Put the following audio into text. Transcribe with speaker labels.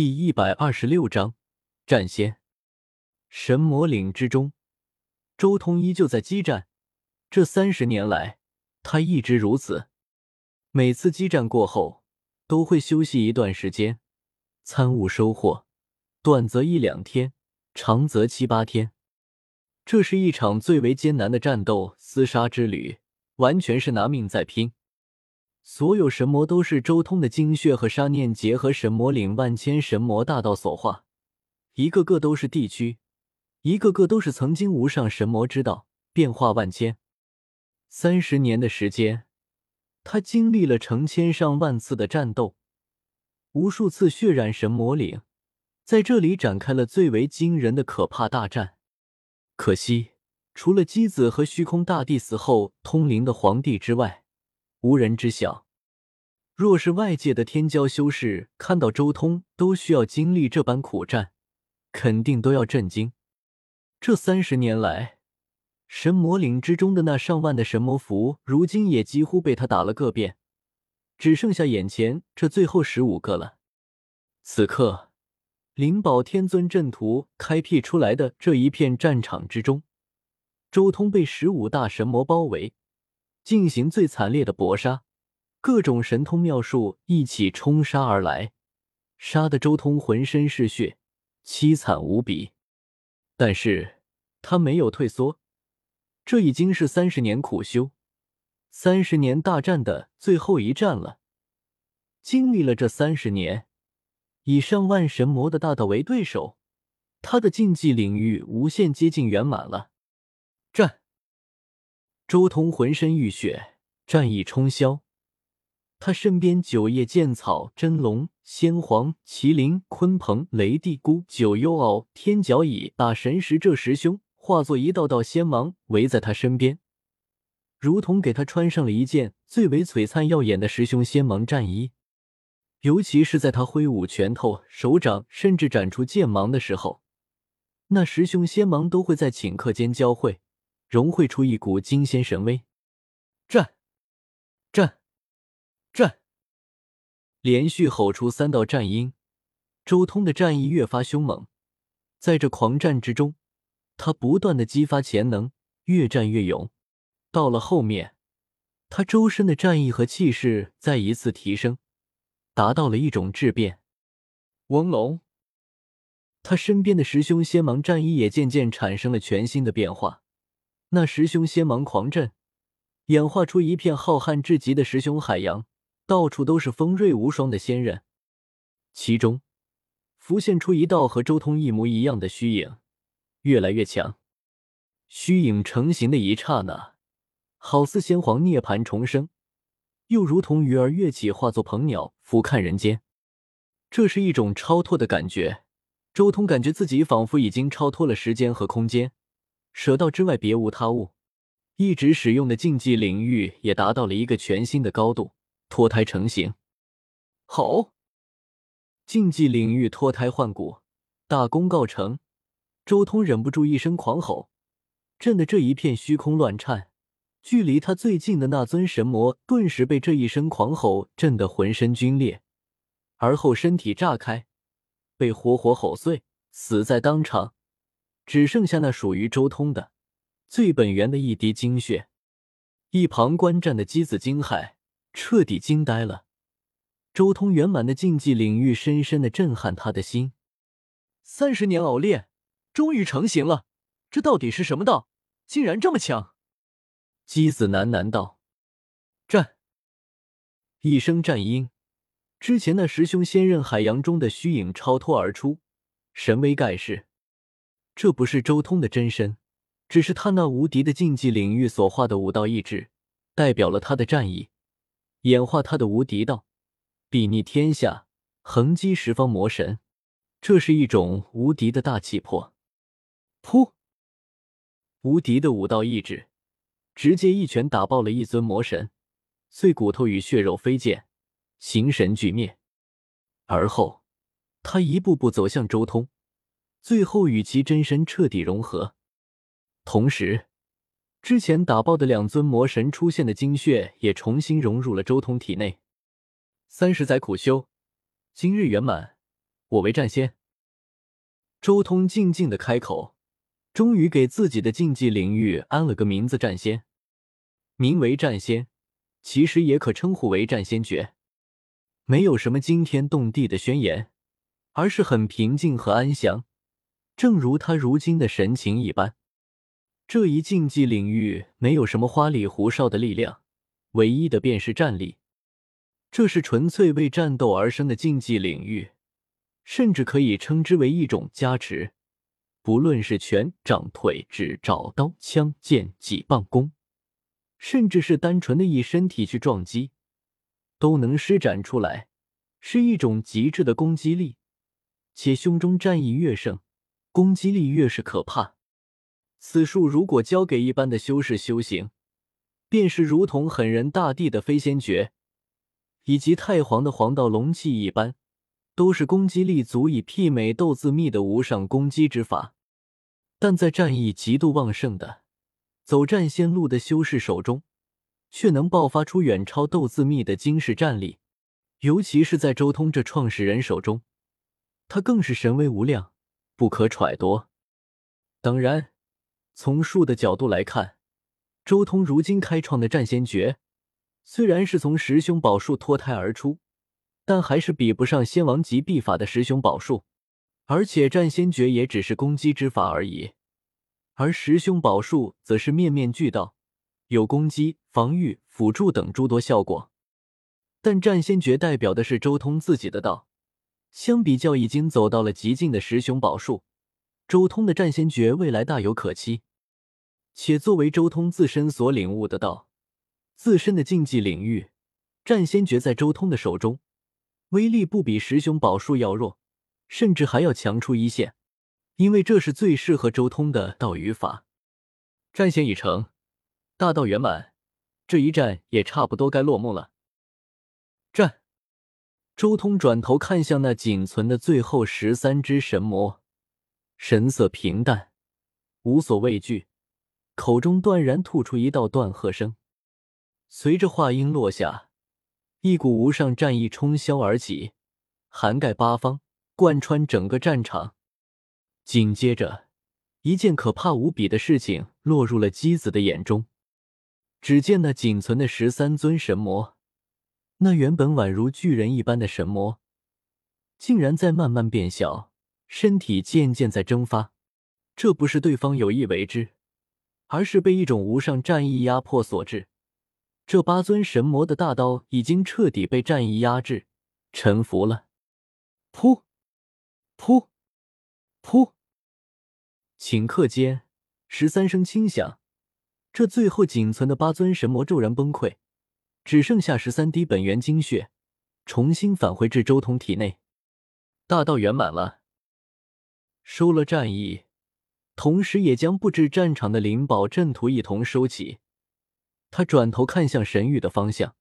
Speaker 1: 第一百二十六章战仙。神魔岭之中，周通依旧在激战。这三十年来，他一直如此。每次激战过后，都会休息一段时间，参悟收获，短则一两天，长则七八天。这是一场最为艰难的战斗厮杀之旅，完全是拿命在拼。所有神魔都是周通的精血和杀念结合，神魔岭万千神魔大道所化，一个个都是地区，一个个都是曾经无上神魔之道，变化万千。三十年的时间，他经历了成千上万次的战斗，无数次血染神魔岭，在这里展开了最为惊人的可怕大战。可惜，除了姬子和虚空大帝死后通灵的皇帝之外，无人知晓。若是外界的天骄修士看到周通都需要经历这般苦战，肯定都要震惊。这三十年来，神魔岭之中的那上万的神魔符，如今也几乎被他打了个遍，只剩下眼前这最后十五个了。此刻，灵宝天尊阵图开辟出来的这一片战场之中，周通被十五大神魔包围。进行最惨烈的搏杀，各种神通妙术一起冲杀而来，杀得周通浑身是血，凄惨无比。但是他没有退缩，这已经是三十年苦修、三十年大战的最后一战了。经历了这三十年，以上万神魔的大道为对手，他的竞技领域无限接近圆满了。周通浑身浴血，战意冲霄。他身边九叶剑草、真龙、仙皇、麒麟、鲲鹏、雷帝姑、九幽敖、天角蚁、大神石这十兄化作一道道仙芒围在他身边，如同给他穿上了一件最为璀璨耀眼的十兄仙芒战衣。尤其是在他挥舞拳头、手掌，甚至展出剑芒的时候，那十兄仙芒都会在顷刻间交汇。融汇出一股惊仙神威，战，战，战！连续吼出三道战音，周通的战意越发凶猛。在这狂战之中，他不断的激发潜能，越战越勇。到了后面，他周身的战意和气势再一次提升，达到了一种质变。翁龙，他身边的师兄仙芒战衣也渐渐产生了全新的变化。那十凶仙芒狂震，演化出一片浩瀚至极的十凶海洋，到处都是锋锐无双的仙刃。其中浮现出一道和周通一模一样的虚影，越来越强。虚影成型的一刹那，好似仙皇涅槃重生，又如同鱼儿跃起，化作鹏鸟俯瞰人间。这是一种超脱的感觉。周通感觉自己仿佛已经超脱了时间和空间。舍道之外别无他物，一直使用的禁忌领域也达到了一个全新的高度，脱胎成型。吼！禁忌领域脱胎换骨，大功告成。周通忍不住一声狂吼，震得这一片虚空乱颤。距离他最近的那尊神魔顿时被这一声狂吼震得浑身皲裂，而后身体炸开，被活活吼碎，死在当场。只剩下那属于周通的最本源的一滴精血。一旁观战的姬子惊骇，彻底惊呆了。周通圆满的竞技领域深深的震撼他的心。三十年熬炼，终于成型了。这到底是什么道？竟然这么强！姬子喃喃道：“战！”一声战音，之前那十兄仙刃海洋中的虚影超脱而出，神威盖世。这不是周通的真身，只是他那无敌的竞技领域所化的武道意志，代表了他的战意，演化他的无敌道，睥睨天下，横击十方魔神。这是一种无敌的大气魄。噗！无敌的武道意志，直接一拳打爆了一尊魔神，碎骨头与血肉飞溅，形神俱灭。而后，他一步步走向周通。最后与其真身彻底融合，同时，之前打爆的两尊魔神出现的精血也重新融入了周通体内。三十载苦修，今日圆满，我为战仙。”周通静静的开口，终于给自己的禁忌领域安了个名字——战仙。名为战仙，其实也可称呼为战仙诀。没有什么惊天动地的宣言，而是很平静和安详，正如他如今的神情一般。这一竞技领域没有什么花里胡哨的力量，唯一的便是战力。这是纯粹为战斗而生的竞技领域，甚至可以称之为一种加持。不论是拳、掌、腿、指、爪、刀、枪、剑、戟、棒、弓，甚至是单纯的以身体去撞击，都能施展出来，是一种极致的攻击力。且胸中战意越盛，攻击力越是可怕。此术如果交给一般的修士修行，便是如同狠人大帝的飞仙诀，以及太皇的黄道龙气一般，都是攻击力足以媲美斗字秘的无上攻击之法。但在战意极度旺盛的走战仙路的修士手中，却能爆发出远超斗字秘的惊世战力。尤其是在周通这创始人手中，他更是神威无量，不可揣度。当然。从术的角度来看，周通如今开创的战仙诀，虽然是从十凶宝术脱胎而出，但还是比不上仙王级秘法的十凶宝术。而且战仙诀也只是攻击之法而已，而十凶宝术则是面面俱到，有攻击、防御、辅助等诸多效果。但战仙诀代表的是周通自己的道，相比较已经走到了极境的十雄宝术，周通的战仙诀未来大有可期。且作为周通自身所领悟的道，自身的竞技领域，战仙诀在周通的手中，威力不比十雄宝术要弱，甚至还要强出一线。因为这是最适合周通的道语法。战仙已成，大道圆满，这一战也差不多该落幕了。周通转头看向那仅存的最后十三只神魔，神色平淡，无所畏惧。口中断然吐出一道断喝声，随着话音落下，一股无上战意冲霄而起，涵盖八方，贯穿整个战场。紧接着，一件可怕无比的事情落入了姬子的眼中。只见那仅存的十三尊神魔，那原本宛如巨人一般的神魔，竟然在慢慢变小，身体渐渐在蒸发。这不是对方有意为之。而是被一种无上战意压迫所致。这八尊神魔的大刀已经彻底被战意压制，臣服了。噗，噗，噗！顷刻间，十三声轻响，这最后仅存的八尊神魔骤然崩溃，只剩下十三滴本源精血，重新返回至周通体内。大道圆满了，收了战意。同时，也将布置战场的灵宝阵图一同收起。他转头看向神域的方向，